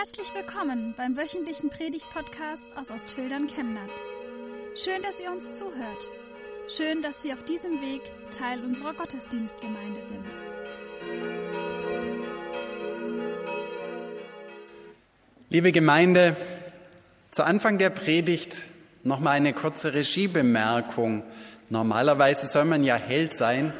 Herzlich willkommen beim wöchentlichen Predigt-Podcast aus Ostfildern Chemnat. Schön, dass ihr uns zuhört. Schön, dass Sie auf diesem Weg Teil unserer Gottesdienstgemeinde sind. Liebe Gemeinde, zu Anfang der Predigt noch mal eine kurze Regiebemerkung. Normalerweise soll man ja hell sein,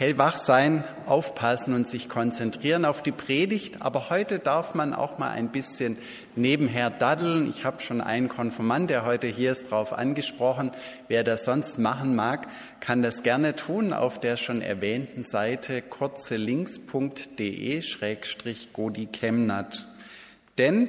hellwach sein, aufpassen und sich konzentrieren auf die Predigt. Aber heute darf man auch mal ein bisschen nebenher daddeln. Ich habe schon einen Konfirmand, der heute hier ist, darauf angesprochen. Wer das sonst machen mag, kann das gerne tun auf der schon erwähnten Seite kurzelinks.de-godi Chemnat. Denn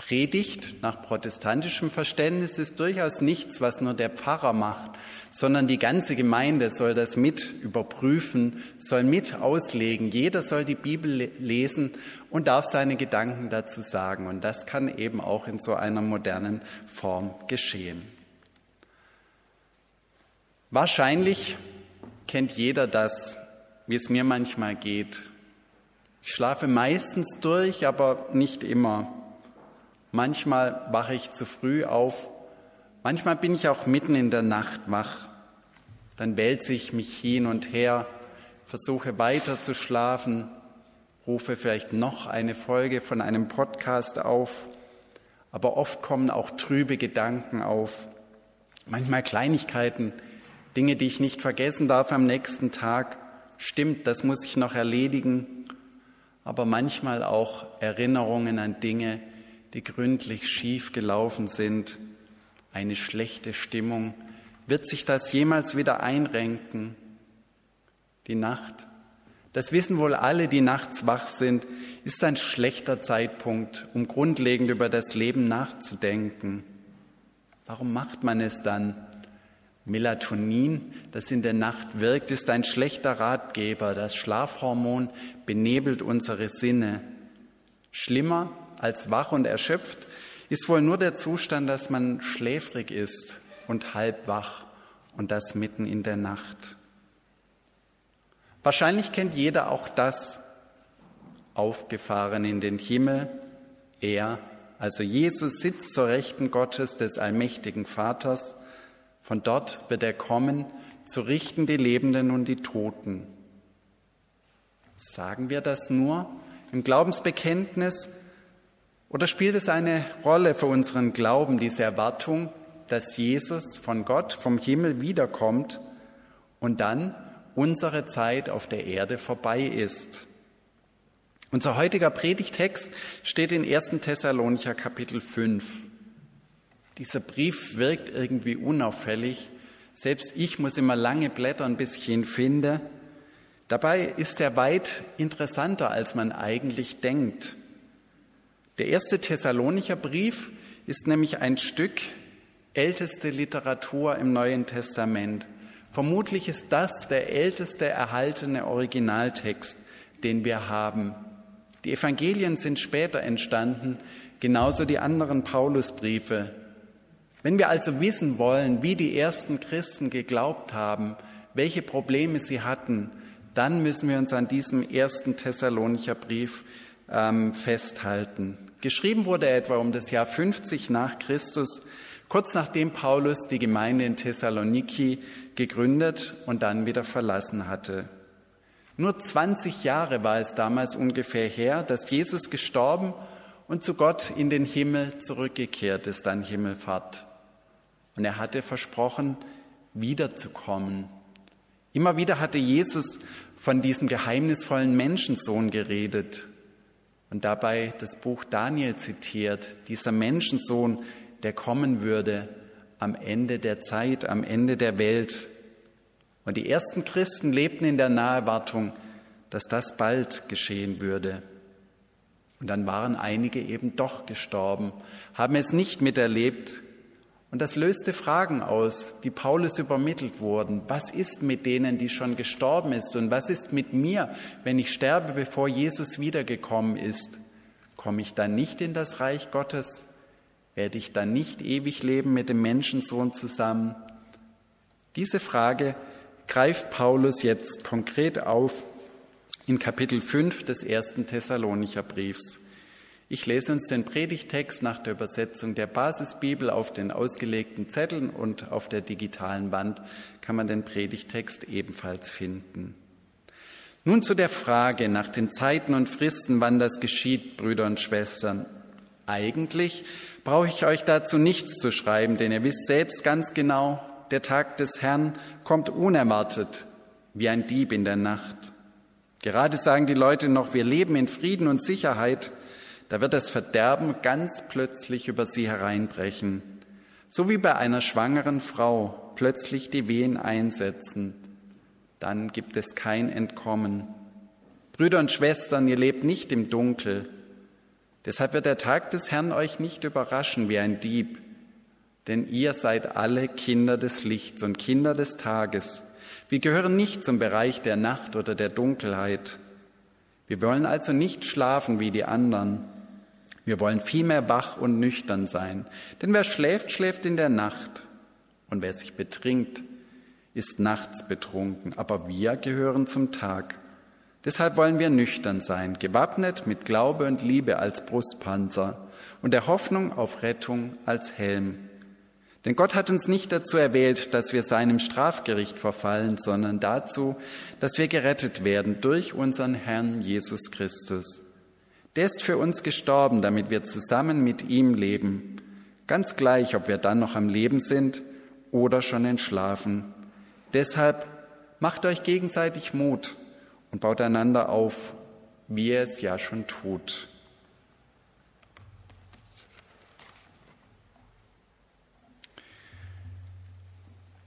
Predigt nach protestantischem Verständnis ist durchaus nichts, was nur der Pfarrer macht, sondern die ganze Gemeinde soll das mit überprüfen, soll mit auslegen. Jeder soll die Bibel lesen und darf seine Gedanken dazu sagen. Und das kann eben auch in so einer modernen Form geschehen. Wahrscheinlich kennt jeder das, wie es mir manchmal geht. Ich schlafe meistens durch, aber nicht immer. Manchmal wache ich zu früh auf. Manchmal bin ich auch mitten in der Nacht wach. Dann wälze ich mich hin und her, versuche weiter zu schlafen, rufe vielleicht noch eine Folge von einem Podcast auf. Aber oft kommen auch trübe Gedanken auf. Manchmal Kleinigkeiten, Dinge, die ich nicht vergessen darf am nächsten Tag. Stimmt, das muss ich noch erledigen. Aber manchmal auch Erinnerungen an Dinge, die gründlich schief gelaufen sind, eine schlechte Stimmung. Wird sich das jemals wieder einrenken? Die Nacht, das wissen wohl alle, die nachts wach sind, ist ein schlechter Zeitpunkt, um grundlegend über das Leben nachzudenken. Warum macht man es dann? Melatonin, das in der Nacht wirkt, ist ein schlechter Ratgeber. Das Schlafhormon benebelt unsere Sinne. Schlimmer als wach und erschöpft ist wohl nur der Zustand, dass man schläfrig ist und halb wach und das mitten in der Nacht. Wahrscheinlich kennt jeder auch das, aufgefahren in den Himmel. Er, also Jesus, sitzt zur Rechten Gottes des allmächtigen Vaters. Von dort wird er kommen, zu richten die Lebenden und die Toten. Sagen wir das nur im Glaubensbekenntnis oder spielt es eine Rolle für unseren Glauben, diese Erwartung, dass Jesus von Gott vom Himmel wiederkommt und dann unsere Zeit auf der Erde vorbei ist? Unser heutiger Predigtext steht in 1. Thessalonicher Kapitel 5. Dieser Brief wirkt irgendwie unauffällig. Selbst ich muss immer lange blättern, bis ich ihn finde. Dabei ist er weit interessanter, als man eigentlich denkt. Der erste Thessalonicher Brief ist nämlich ein Stück älteste Literatur im Neuen Testament. Vermutlich ist das der älteste erhaltene Originaltext, den wir haben. Die Evangelien sind später entstanden, genauso die anderen Paulusbriefe. Wenn wir also wissen wollen, wie die ersten Christen geglaubt haben, welche Probleme sie hatten, dann müssen wir uns an diesem ersten Thessalonicher Brief ähm, festhalten. Geschrieben wurde er etwa um das Jahr 50 nach Christus, kurz nachdem Paulus die Gemeinde in Thessaloniki gegründet und dann wieder verlassen hatte. Nur 20 Jahre war es damals ungefähr her, dass Jesus gestorben und zu Gott in den Himmel zurückgekehrt ist an Himmelfahrt. Und er hatte versprochen, wiederzukommen. Immer wieder hatte Jesus von diesem geheimnisvollen Menschensohn geredet, und dabei das Buch Daniel zitiert, dieser Menschensohn, der kommen würde am Ende der Zeit, am Ende der Welt. Und die ersten Christen lebten in der Naherwartung, dass das bald geschehen würde. Und dann waren einige eben doch gestorben, haben es nicht miterlebt, und das löste Fragen aus, die Paulus übermittelt wurden. Was ist mit denen, die schon gestorben ist? Und was ist mit mir, wenn ich sterbe, bevor Jesus wiedergekommen ist? Komme ich dann nicht in das Reich Gottes? Werde ich dann nicht ewig leben mit dem Menschensohn zusammen? Diese Frage greift Paulus jetzt konkret auf in Kapitel 5 des ersten Thessalonicher Briefs. Ich lese uns den Predigtext nach der Übersetzung der Basisbibel auf den ausgelegten Zetteln und auf der digitalen Wand kann man den Predigtext ebenfalls finden. Nun zu der Frage nach den Zeiten und Fristen, wann das geschieht, Brüder und Schwestern. Eigentlich brauche ich euch dazu nichts zu schreiben, denn ihr wisst selbst ganz genau, der Tag des Herrn kommt unerwartet wie ein Dieb in der Nacht. Gerade sagen die Leute noch, wir leben in Frieden und Sicherheit, da wird das Verderben ganz plötzlich über sie hereinbrechen, so wie bei einer schwangeren Frau plötzlich die Wehen einsetzen. Dann gibt es kein Entkommen. Brüder und Schwestern, ihr lebt nicht im Dunkel. Deshalb wird der Tag des Herrn euch nicht überraschen wie ein Dieb, denn ihr seid alle Kinder des Lichts und Kinder des Tages. Wir gehören nicht zum Bereich der Nacht oder der Dunkelheit. Wir wollen also nicht schlafen wie die anderen. Wir wollen vielmehr wach und nüchtern sein, denn wer schläft, schläft in der Nacht, und wer sich betrinkt, ist nachts betrunken, aber wir gehören zum Tag. Deshalb wollen wir nüchtern sein, gewappnet mit Glaube und Liebe als Brustpanzer und der Hoffnung auf Rettung als Helm. Denn Gott hat uns nicht dazu erwählt, dass wir seinem Strafgericht verfallen, sondern dazu, dass wir gerettet werden durch unseren Herrn Jesus Christus. Der ist für uns gestorben, damit wir zusammen mit ihm leben, ganz gleich, ob wir dann noch am Leben sind oder schon entschlafen. Deshalb macht euch gegenseitig Mut und baut einander auf, wie er es ja schon tut.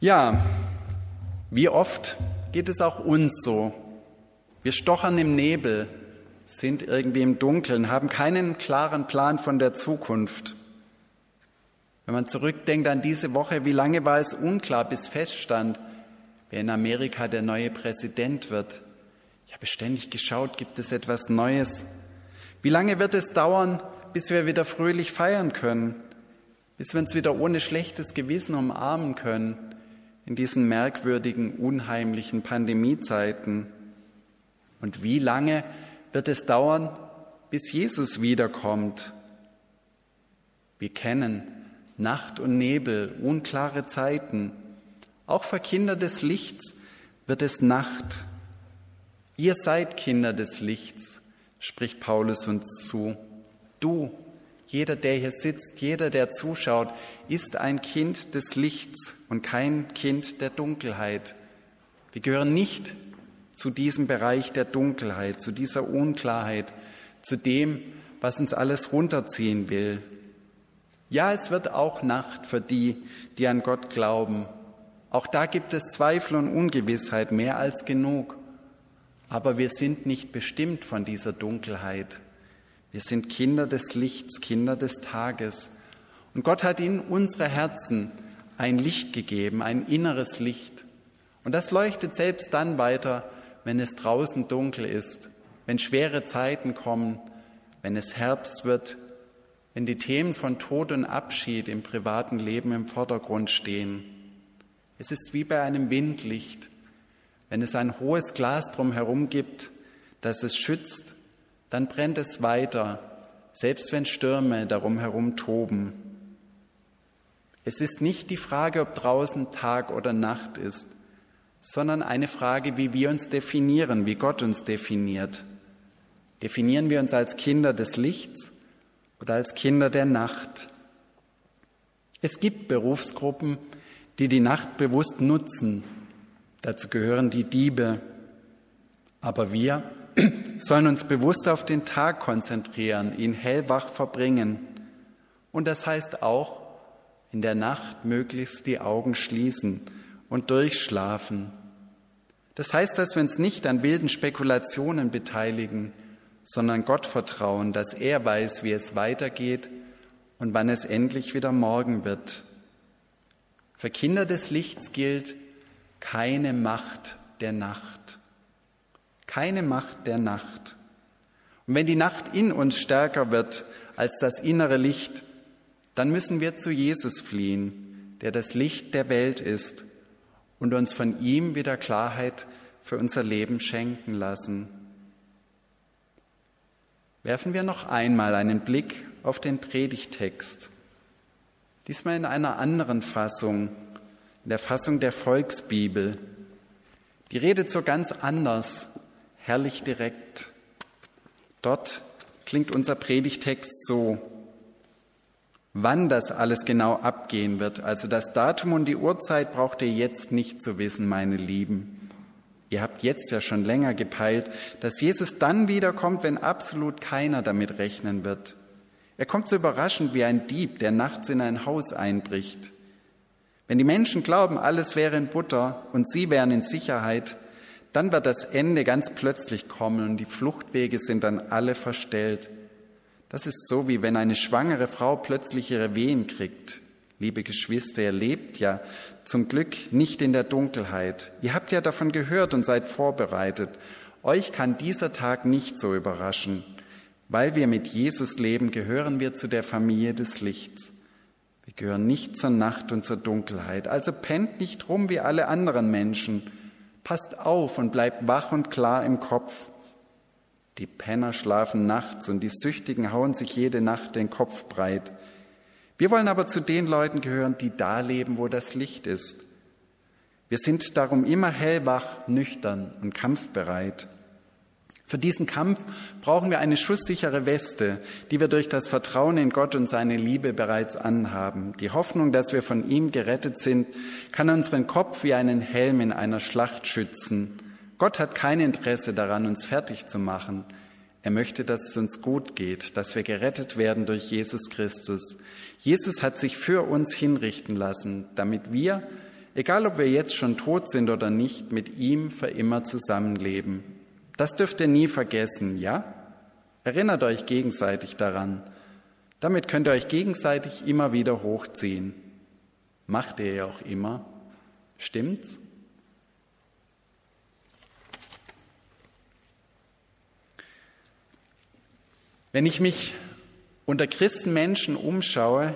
Ja, wie oft geht es auch uns so? Wir stochern im Nebel, sind irgendwie im Dunkeln, haben keinen klaren Plan von der Zukunft. Wenn man zurückdenkt an diese Woche, wie lange war es unklar, bis feststand, wer in Amerika der neue Präsident wird. Ich habe ständig geschaut, gibt es etwas Neues? Wie lange wird es dauern, bis wir wieder fröhlich feiern können? Bis wir uns wieder ohne schlechtes Gewissen umarmen können in diesen merkwürdigen, unheimlichen Pandemiezeiten? Und wie lange wird es dauern, bis Jesus wiederkommt. Wir kennen Nacht und Nebel, unklare Zeiten. Auch für Kinder des Lichts wird es Nacht. Ihr seid Kinder des Lichts, spricht Paulus uns zu. Du, jeder, der hier sitzt, jeder, der zuschaut, ist ein Kind des Lichts und kein Kind der Dunkelheit. Wir gehören nicht zu diesem Bereich der Dunkelheit, zu dieser Unklarheit, zu dem, was uns alles runterziehen will. Ja, es wird auch Nacht für die, die an Gott glauben. Auch da gibt es Zweifel und Ungewissheit mehr als genug. Aber wir sind nicht bestimmt von dieser Dunkelheit. Wir sind Kinder des Lichts, Kinder des Tages. Und Gott hat in unsere Herzen ein Licht gegeben, ein inneres Licht. Und das leuchtet selbst dann weiter, wenn es draußen dunkel ist, wenn schwere Zeiten kommen, wenn es Herbst wird, wenn die Themen von Tod und Abschied im privaten Leben im Vordergrund stehen. Es ist wie bei einem Windlicht. Wenn es ein hohes Glas drumherum gibt, das es schützt, dann brennt es weiter, selbst wenn Stürme darum herum toben. Es ist nicht die Frage, ob draußen Tag oder Nacht ist, sondern eine Frage, wie wir uns definieren, wie Gott uns definiert. Definieren wir uns als Kinder des Lichts oder als Kinder der Nacht? Es gibt Berufsgruppen, die die Nacht bewusst nutzen. Dazu gehören die Diebe. Aber wir sollen uns bewusst auf den Tag konzentrieren, ihn hellwach verbringen. Und das heißt auch, in der Nacht möglichst die Augen schließen und durchschlafen. Das heißt, dass wir uns nicht an wilden Spekulationen beteiligen, sondern Gott vertrauen, dass er weiß, wie es weitergeht und wann es endlich wieder morgen wird. Für Kinder des Lichts gilt keine Macht der Nacht. Keine Macht der Nacht. Und wenn die Nacht in uns stärker wird als das innere Licht, dann müssen wir zu Jesus fliehen, der das Licht der Welt ist und uns von ihm wieder Klarheit für unser Leben schenken lassen. werfen wir noch einmal einen Blick auf den Predigtext. Diesmal in einer anderen Fassung, in der Fassung der Volksbibel. Die redet so ganz anders, herrlich direkt. Dort klingt unser Predigtext so. Wann das alles genau abgehen wird, also das Datum und die Uhrzeit, braucht ihr jetzt nicht zu wissen, meine Lieben. Ihr habt jetzt ja schon länger gepeilt, dass Jesus dann wiederkommt, wenn absolut keiner damit rechnen wird. Er kommt so überraschend wie ein Dieb, der nachts in ein Haus einbricht. Wenn die Menschen glauben, alles wäre in Butter und sie wären in Sicherheit, dann wird das Ende ganz plötzlich kommen und die Fluchtwege sind dann alle verstellt. Das ist so, wie wenn eine schwangere Frau plötzlich ihre Wehen kriegt. Liebe Geschwister, ihr lebt ja zum Glück nicht in der Dunkelheit. Ihr habt ja davon gehört und seid vorbereitet. Euch kann dieser Tag nicht so überraschen. Weil wir mit Jesus leben, gehören wir zu der Familie des Lichts. Wir gehören nicht zur Nacht und zur Dunkelheit. Also pennt nicht rum wie alle anderen Menschen Passt auf und bleibt wach und klar im Kopf. Die Penner schlafen nachts und die Süchtigen hauen sich jede Nacht den Kopf breit. Wir wollen aber zu den Leuten gehören, die da leben, wo das Licht ist. Wir sind darum immer hellwach, nüchtern und kampfbereit. Für diesen Kampf brauchen wir eine schusssichere Weste, die wir durch das Vertrauen in Gott und seine Liebe bereits anhaben. Die Hoffnung, dass wir von ihm gerettet sind, kann unseren Kopf wie einen Helm in einer Schlacht schützen. Gott hat kein Interesse daran, uns fertig zu machen. Er möchte, dass es uns gut geht, dass wir gerettet werden durch Jesus Christus. Jesus hat sich für uns hinrichten lassen, damit wir, egal ob wir jetzt schon tot sind oder nicht, mit ihm für immer zusammenleben. Das dürft ihr nie vergessen, ja? Erinnert euch gegenseitig daran. Damit könnt ihr euch gegenseitig immer wieder hochziehen. Macht ihr ja auch immer. Stimmt's? Wenn ich mich unter Christenmenschen umschaue,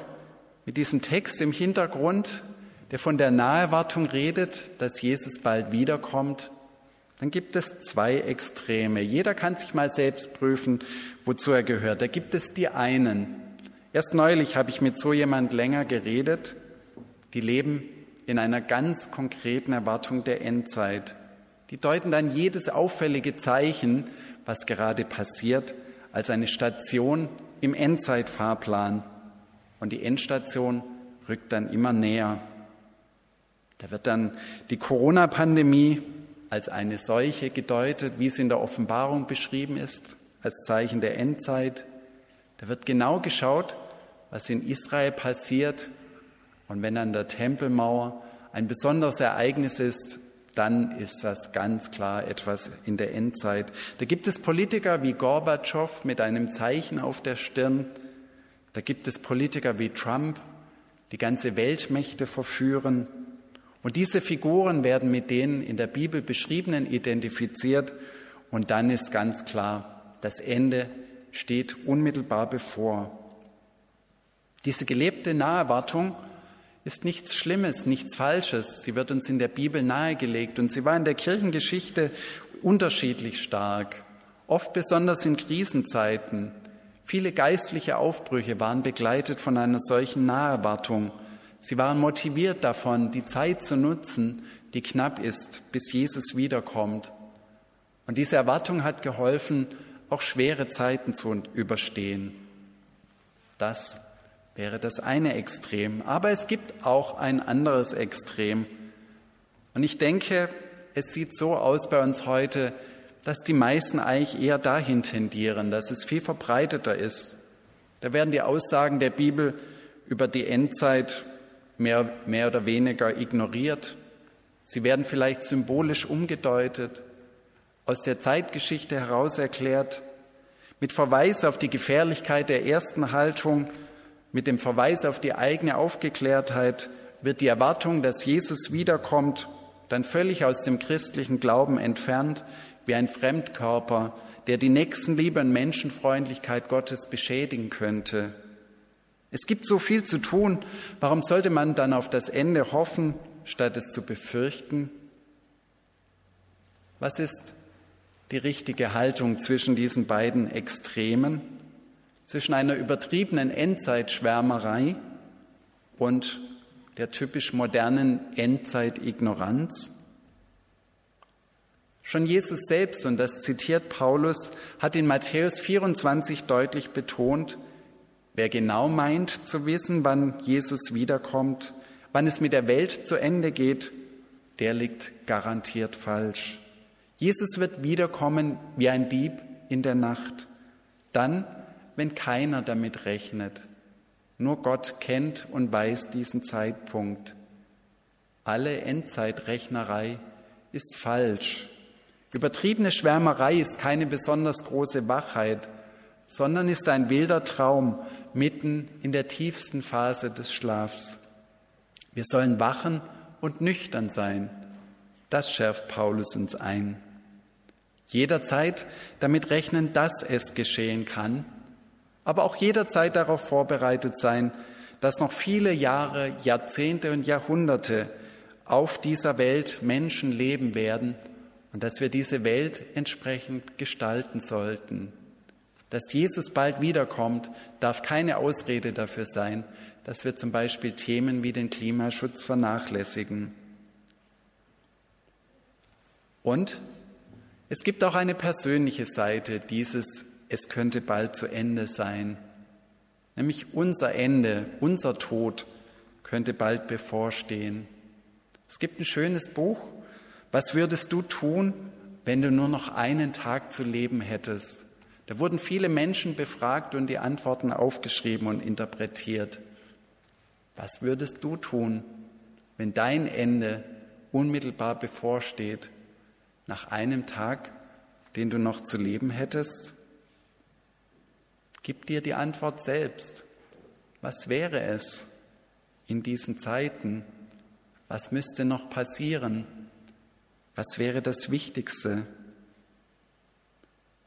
mit diesem Text im Hintergrund, der von der Naherwartung redet, dass Jesus bald wiederkommt, dann gibt es zwei Extreme. Jeder kann sich mal selbst prüfen, wozu er gehört. Da gibt es die einen. Erst neulich habe ich mit so jemand länger geredet, die leben in einer ganz konkreten Erwartung der Endzeit. Die deuten dann jedes auffällige Zeichen, was gerade passiert, als eine Station im Endzeitfahrplan. Und die Endstation rückt dann immer näher. Da wird dann die Corona-Pandemie als eine Seuche gedeutet, wie es in der Offenbarung beschrieben ist, als Zeichen der Endzeit. Da wird genau geschaut, was in Israel passiert. Und wenn an der Tempelmauer ein besonderes Ereignis ist, dann ist das ganz klar etwas in der Endzeit. Da gibt es Politiker wie Gorbatschow mit einem Zeichen auf der Stirn. Da gibt es Politiker wie Trump, die ganze Weltmächte verführen. Und diese Figuren werden mit den in der Bibel beschriebenen identifiziert und dann ist ganz klar, das Ende steht unmittelbar bevor. Diese gelebte Naherwartung ist nichts Schlimmes, nichts Falsches. Sie wird uns in der Bibel nahegelegt und sie war in der Kirchengeschichte unterschiedlich stark, oft besonders in Krisenzeiten. Viele geistliche Aufbrüche waren begleitet von einer solchen Naherwartung. Sie waren motiviert davon, die Zeit zu nutzen, die knapp ist, bis Jesus wiederkommt. Und diese Erwartung hat geholfen, auch schwere Zeiten zu überstehen. Das wäre das eine Extrem. Aber es gibt auch ein anderes Extrem. Und ich denke, es sieht so aus bei uns heute, dass die meisten eigentlich eher dahin tendieren, dass es viel verbreiteter ist. Da werden die Aussagen der Bibel über die Endzeit mehr, mehr oder weniger ignoriert. Sie werden vielleicht symbolisch umgedeutet, aus der Zeitgeschichte heraus erklärt, mit Verweis auf die Gefährlichkeit der ersten Haltung, mit dem Verweis auf die eigene Aufgeklärtheit wird die Erwartung, dass Jesus wiederkommt, dann völlig aus dem christlichen Glauben entfernt, wie ein Fremdkörper, der die Nächstenliebe und Menschenfreundlichkeit Gottes beschädigen könnte. Es gibt so viel zu tun. Warum sollte man dann auf das Ende hoffen, statt es zu befürchten? Was ist, die richtige Haltung zwischen diesen beiden Extremen, zwischen einer übertriebenen Endzeitschwärmerei und der typisch modernen Endzeitignoranz? Schon Jesus selbst, und das zitiert Paulus, hat in Matthäus 24 deutlich betont, wer genau meint zu wissen, wann Jesus wiederkommt, wann es mit der Welt zu Ende geht, der liegt garantiert falsch. Jesus wird wiederkommen wie ein Dieb in der Nacht, dann, wenn keiner damit rechnet. Nur Gott kennt und weiß diesen Zeitpunkt. Alle Endzeitrechnerei ist falsch. Übertriebene Schwärmerei ist keine besonders große Wachheit, sondern ist ein wilder Traum mitten in der tiefsten Phase des Schlafs. Wir sollen wachen und nüchtern sein. Das schärft Paulus uns ein. Jederzeit damit rechnen, dass es geschehen kann, aber auch jederzeit darauf vorbereitet sein, dass noch viele Jahre, Jahrzehnte und Jahrhunderte auf dieser Welt Menschen leben werden und dass wir diese Welt entsprechend gestalten sollten. Dass Jesus bald wiederkommt, darf keine Ausrede dafür sein, dass wir zum Beispiel Themen wie den Klimaschutz vernachlässigen. Und es gibt auch eine persönliche Seite dieses Es könnte bald zu Ende sein, nämlich unser Ende, unser Tod könnte bald bevorstehen. Es gibt ein schönes Buch, was würdest du tun, wenn du nur noch einen Tag zu leben hättest? Da wurden viele Menschen befragt und die Antworten aufgeschrieben und interpretiert. Was würdest du tun, wenn dein Ende unmittelbar bevorsteht, nach einem Tag, den du noch zu leben hättest? Gib dir die Antwort selbst. Was wäre es in diesen Zeiten? Was müsste noch passieren? Was wäre das Wichtigste?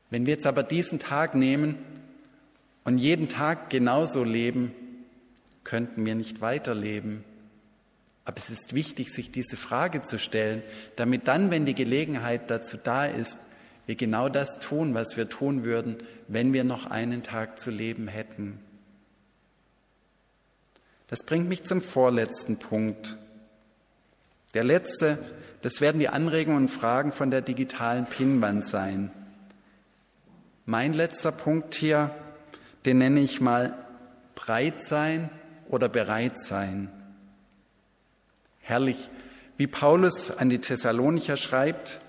Wenn wir jetzt aber diesen Tag nehmen und jeden Tag genauso leben, könnten wir nicht weiterleben. Aber es ist wichtig, sich diese Frage zu stellen, damit dann, wenn die Gelegenheit dazu da ist, wir genau das tun, was wir tun würden, wenn wir noch einen Tag zu leben hätten. Das bringt mich zum vorletzten Punkt. Der letzte, das werden die Anregungen und Fragen von der digitalen Pinnwand sein. Mein letzter Punkt hier, den nenne ich mal breit sein oder bereit sein. Herrlich, wie Paulus an die Thessalonicher schreibt,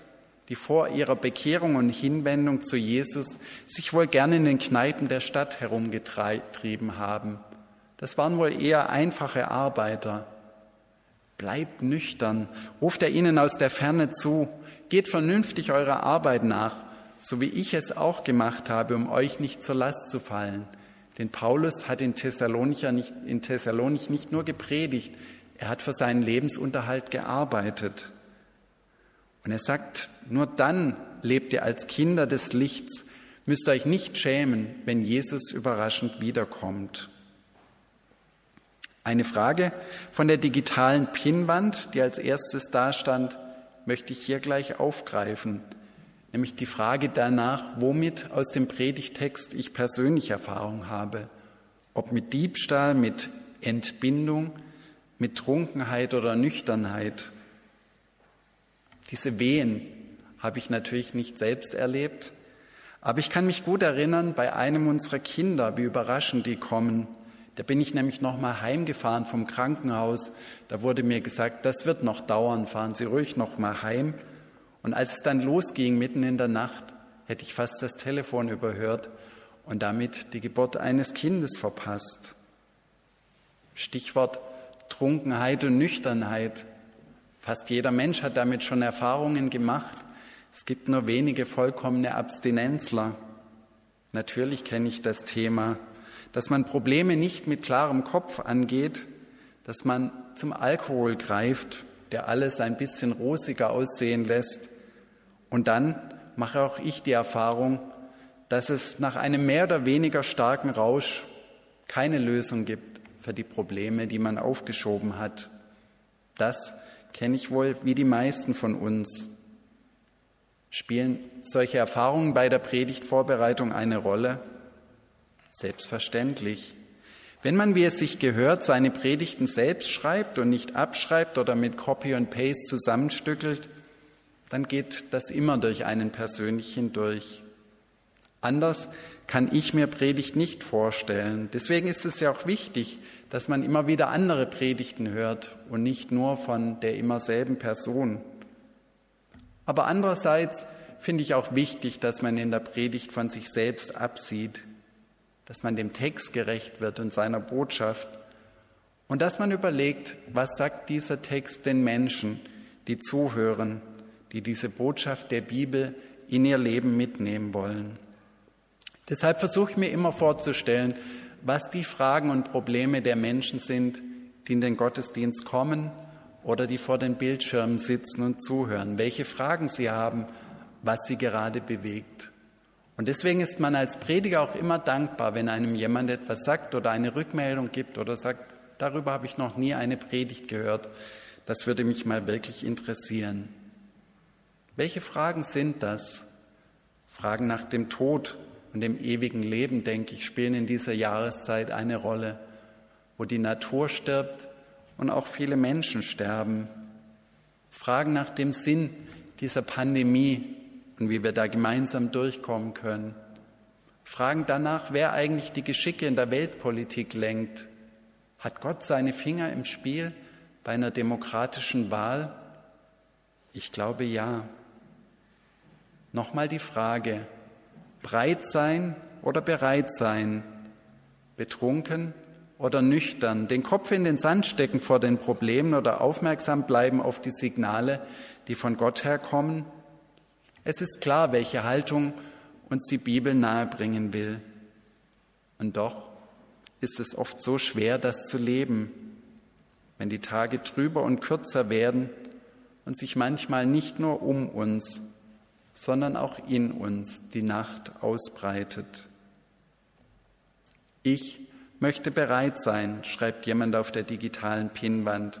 die vor ihrer Bekehrung und Hinwendung zu Jesus sich wohl gerne in den Kneipen der Stadt herumgetrieben haben. Das waren wohl eher einfache Arbeiter. Bleibt nüchtern, ruft er ihnen aus der Ferne zu, geht vernünftig eurer Arbeit nach so wie ich es auch gemacht habe, um euch nicht zur Last zu fallen. Denn Paulus hat in Thessalonich nicht, in Thessalonich nicht nur gepredigt, er hat für seinen Lebensunterhalt gearbeitet. Und er sagt, nur dann lebt ihr als Kinder des Lichts, müsst euch nicht schämen, wenn Jesus überraschend wiederkommt. Eine Frage von der digitalen Pinnwand, die als erstes dastand, möchte ich hier gleich aufgreifen nämlich die Frage danach, womit aus dem Predigtext ich persönlich Erfahrung habe, ob mit Diebstahl, mit Entbindung, mit Trunkenheit oder Nüchternheit. Diese Wehen habe ich natürlich nicht selbst erlebt, aber ich kann mich gut erinnern bei einem unserer Kinder, wie überraschend die kommen. Da bin ich nämlich noch mal heimgefahren vom Krankenhaus. Da wurde mir gesagt, das wird noch dauern, fahren Sie ruhig noch mal heim. Und als es dann losging, mitten in der Nacht, hätte ich fast das Telefon überhört und damit die Geburt eines Kindes verpasst. Stichwort Trunkenheit und Nüchternheit. Fast jeder Mensch hat damit schon Erfahrungen gemacht. Es gibt nur wenige vollkommene Abstinenzler. Natürlich kenne ich das Thema, dass man Probleme nicht mit klarem Kopf angeht, dass man zum Alkohol greift, der alles ein bisschen rosiger aussehen lässt, und dann mache auch ich die Erfahrung, dass es nach einem mehr oder weniger starken Rausch keine Lösung gibt für die Probleme, die man aufgeschoben hat. Das kenne ich wohl wie die meisten von uns. Spielen solche Erfahrungen bei der Predigtvorbereitung eine Rolle? Selbstverständlich. Wenn man, wie es sich gehört, seine Predigten selbst schreibt und nicht abschreibt oder mit Copy und Paste zusammenstückelt, dann geht das immer durch einen persönlich hindurch. Anders kann ich mir Predigt nicht vorstellen. Deswegen ist es ja auch wichtig, dass man immer wieder andere Predigten hört und nicht nur von der immer selben Person. Aber andererseits finde ich auch wichtig, dass man in der Predigt von sich selbst absieht, dass man dem Text gerecht wird und seiner Botschaft und dass man überlegt, was sagt dieser Text den Menschen, die zuhören, die diese Botschaft der Bibel in ihr Leben mitnehmen wollen. Deshalb versuche ich mir immer vorzustellen, was die Fragen und Probleme der Menschen sind, die in den Gottesdienst kommen oder die vor den Bildschirmen sitzen und zuhören, welche Fragen sie haben, was sie gerade bewegt. Und deswegen ist man als Prediger auch immer dankbar, wenn einem jemand etwas sagt oder eine Rückmeldung gibt oder sagt, darüber habe ich noch nie eine Predigt gehört. Das würde mich mal wirklich interessieren. Welche Fragen sind das? Fragen nach dem Tod, und dem ewigen Leben, denke ich, spielen in dieser Jahreszeit eine Rolle, wo die Natur stirbt und auch viele Menschen sterben. Fragen nach dem Sinn dieser Pandemie und wie wir da gemeinsam durchkommen können. Fragen danach, wer eigentlich die Geschicke in der Weltpolitik lenkt. Hat Gott seine Finger im Spiel bei einer demokratischen Wahl? Ich glaube ja. Nochmal die Frage, breit sein oder bereit sein, betrunken oder nüchtern, den Kopf in den Sand stecken vor den Problemen oder aufmerksam bleiben auf die Signale, die von Gott herkommen. Es ist klar, welche Haltung uns die Bibel nahebringen will. Und doch ist es oft so schwer, das zu leben, wenn die Tage trüber und kürzer werden und sich manchmal nicht nur um uns, sondern auch in uns die Nacht ausbreitet. Ich möchte bereit sein, schreibt jemand auf der digitalen Pinnwand.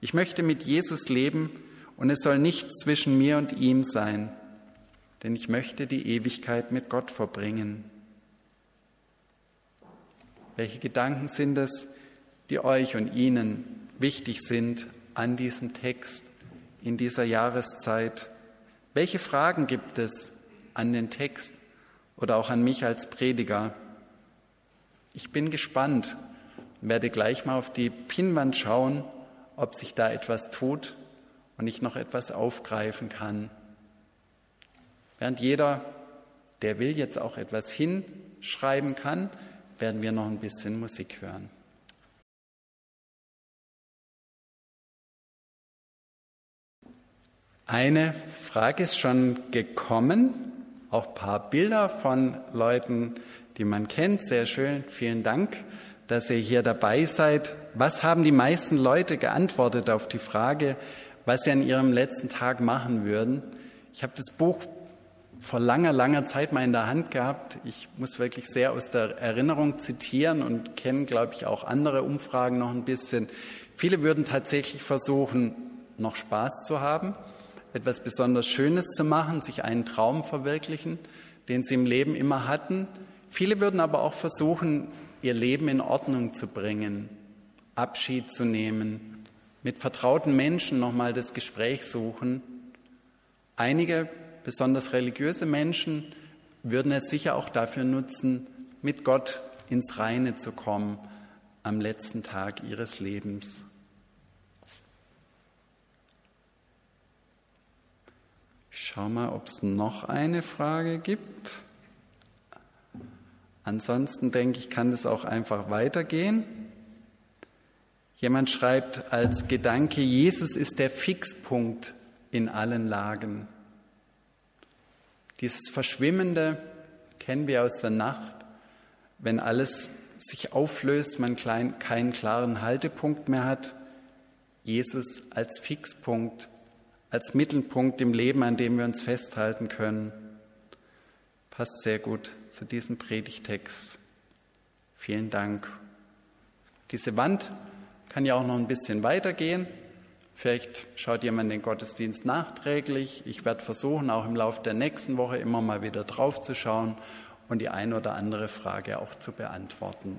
Ich möchte mit Jesus leben und es soll nichts zwischen mir und ihm sein, denn ich möchte die Ewigkeit mit Gott verbringen. Welche Gedanken sind es, die euch und Ihnen wichtig sind an diesem Text in dieser Jahreszeit? Welche Fragen gibt es an den Text oder auch an mich als Prediger? Ich bin gespannt werde gleich mal auf die Pinnwand schauen, ob sich da etwas tut und ich noch etwas aufgreifen kann. Während jeder, der will, jetzt auch etwas hinschreiben kann, werden wir noch ein bisschen Musik hören. Eine Frage ist schon gekommen, auch ein paar Bilder von Leuten, die man kennt. Sehr schön, vielen Dank, dass ihr hier dabei seid. Was haben die meisten Leute geantwortet auf die Frage, was sie an ihrem letzten Tag machen würden? Ich habe das Buch vor langer, langer Zeit mal in der Hand gehabt. Ich muss wirklich sehr aus der Erinnerung zitieren und kenne, glaube ich, auch andere Umfragen noch ein bisschen. Viele würden tatsächlich versuchen, noch Spaß zu haben etwas besonders Schönes zu machen, sich einen Traum verwirklichen, den sie im Leben immer hatten. Viele würden aber auch versuchen, ihr Leben in Ordnung zu bringen, Abschied zu nehmen, mit vertrauten Menschen nochmal das Gespräch suchen. Einige, besonders religiöse Menschen, würden es sicher auch dafür nutzen, mit Gott ins Reine zu kommen am letzten Tag ihres Lebens. Schau mal, ob es noch eine Frage gibt. Ansonsten denke ich, kann das auch einfach weitergehen. Jemand schreibt als Gedanke, Jesus ist der Fixpunkt in allen Lagen. Dieses Verschwimmende kennen wir aus der Nacht, wenn alles sich auflöst, man keinen klaren Haltepunkt mehr hat. Jesus als Fixpunkt als Mittelpunkt im Leben, an dem wir uns festhalten können. Passt sehr gut zu diesem Predigtext. Vielen Dank. Diese Wand kann ja auch noch ein bisschen weitergehen Vielleicht schaut jemand den Gottesdienst nachträglich. Ich werde versuchen, auch im Laufe der nächsten Woche immer mal wieder drauf zu schauen und die eine oder andere Frage auch zu beantworten.